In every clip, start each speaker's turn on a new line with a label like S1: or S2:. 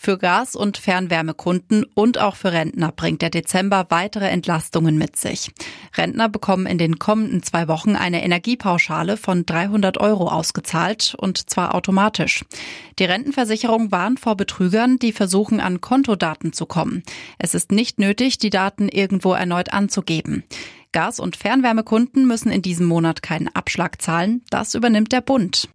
S1: Für Gas- und Fernwärmekunden und auch für Rentner bringt der Dezember weitere Entlastungen mit sich. Rentner bekommen in den kommenden zwei Wochen eine Energiepauschale von 300 Euro ausgezahlt und zwar automatisch. Die Rentenversicherung warnt vor Betrügern, die versuchen, an Kontodaten zu kommen. Es ist nicht nötig, die Daten irgendwo erneut anzugeben. Gas- und Fernwärmekunden müssen in diesem Monat keinen Abschlag zahlen. Das übernimmt der Bund.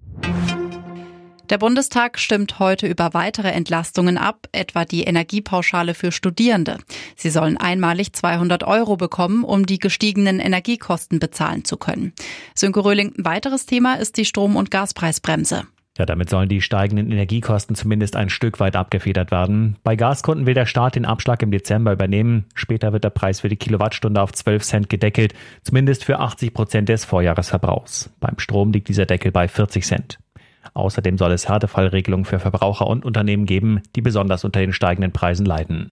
S1: Der Bundestag stimmt heute über weitere Entlastungen ab, etwa die Energiepauschale für Studierende. Sie sollen einmalig 200 Euro bekommen, um die gestiegenen Energiekosten bezahlen zu können. Sönke Röhling, ein weiteres Thema ist die Strom- und Gaspreisbremse.
S2: Ja, damit sollen die steigenden Energiekosten zumindest ein Stück weit abgefedert werden. Bei Gaskunden will der Staat den Abschlag im Dezember übernehmen. Später wird der Preis für die Kilowattstunde auf 12 Cent gedeckelt, zumindest für 80 Prozent des Vorjahresverbrauchs. Beim Strom liegt dieser Deckel bei 40 Cent. Außerdem soll es Härtefallregelungen für Verbraucher und Unternehmen geben, die besonders unter den steigenden Preisen leiden.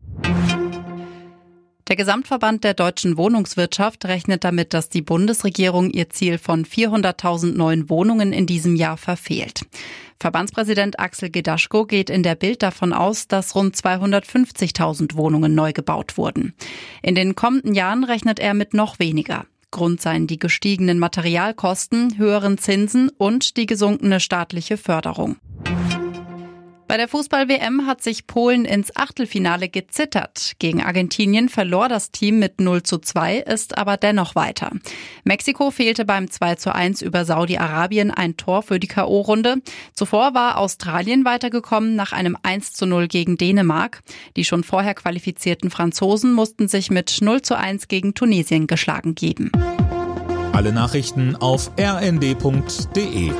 S1: Der Gesamtverband der deutschen Wohnungswirtschaft rechnet damit, dass die Bundesregierung ihr Ziel von 400.000 neuen Wohnungen in diesem Jahr verfehlt. Verbandspräsident Axel Gedaschko geht in der Bild davon aus, dass rund 250.000 Wohnungen neu gebaut wurden. In den kommenden Jahren rechnet er mit noch weniger. Grund seien die gestiegenen Materialkosten, höheren Zinsen und die gesunkene staatliche Förderung. Bei der Fußball-WM hat sich Polen ins Achtelfinale gezittert. Gegen Argentinien verlor das Team mit 0 zu 2, ist aber dennoch weiter. Mexiko fehlte beim 2 zu 1 über Saudi-Arabien ein Tor für die K.O.-Runde. Zuvor war Australien weitergekommen nach einem 1 zu 0 gegen Dänemark. Die schon vorher qualifizierten Franzosen mussten sich mit 0 zu 1 gegen Tunesien geschlagen geben.
S3: Alle Nachrichten auf rnd.de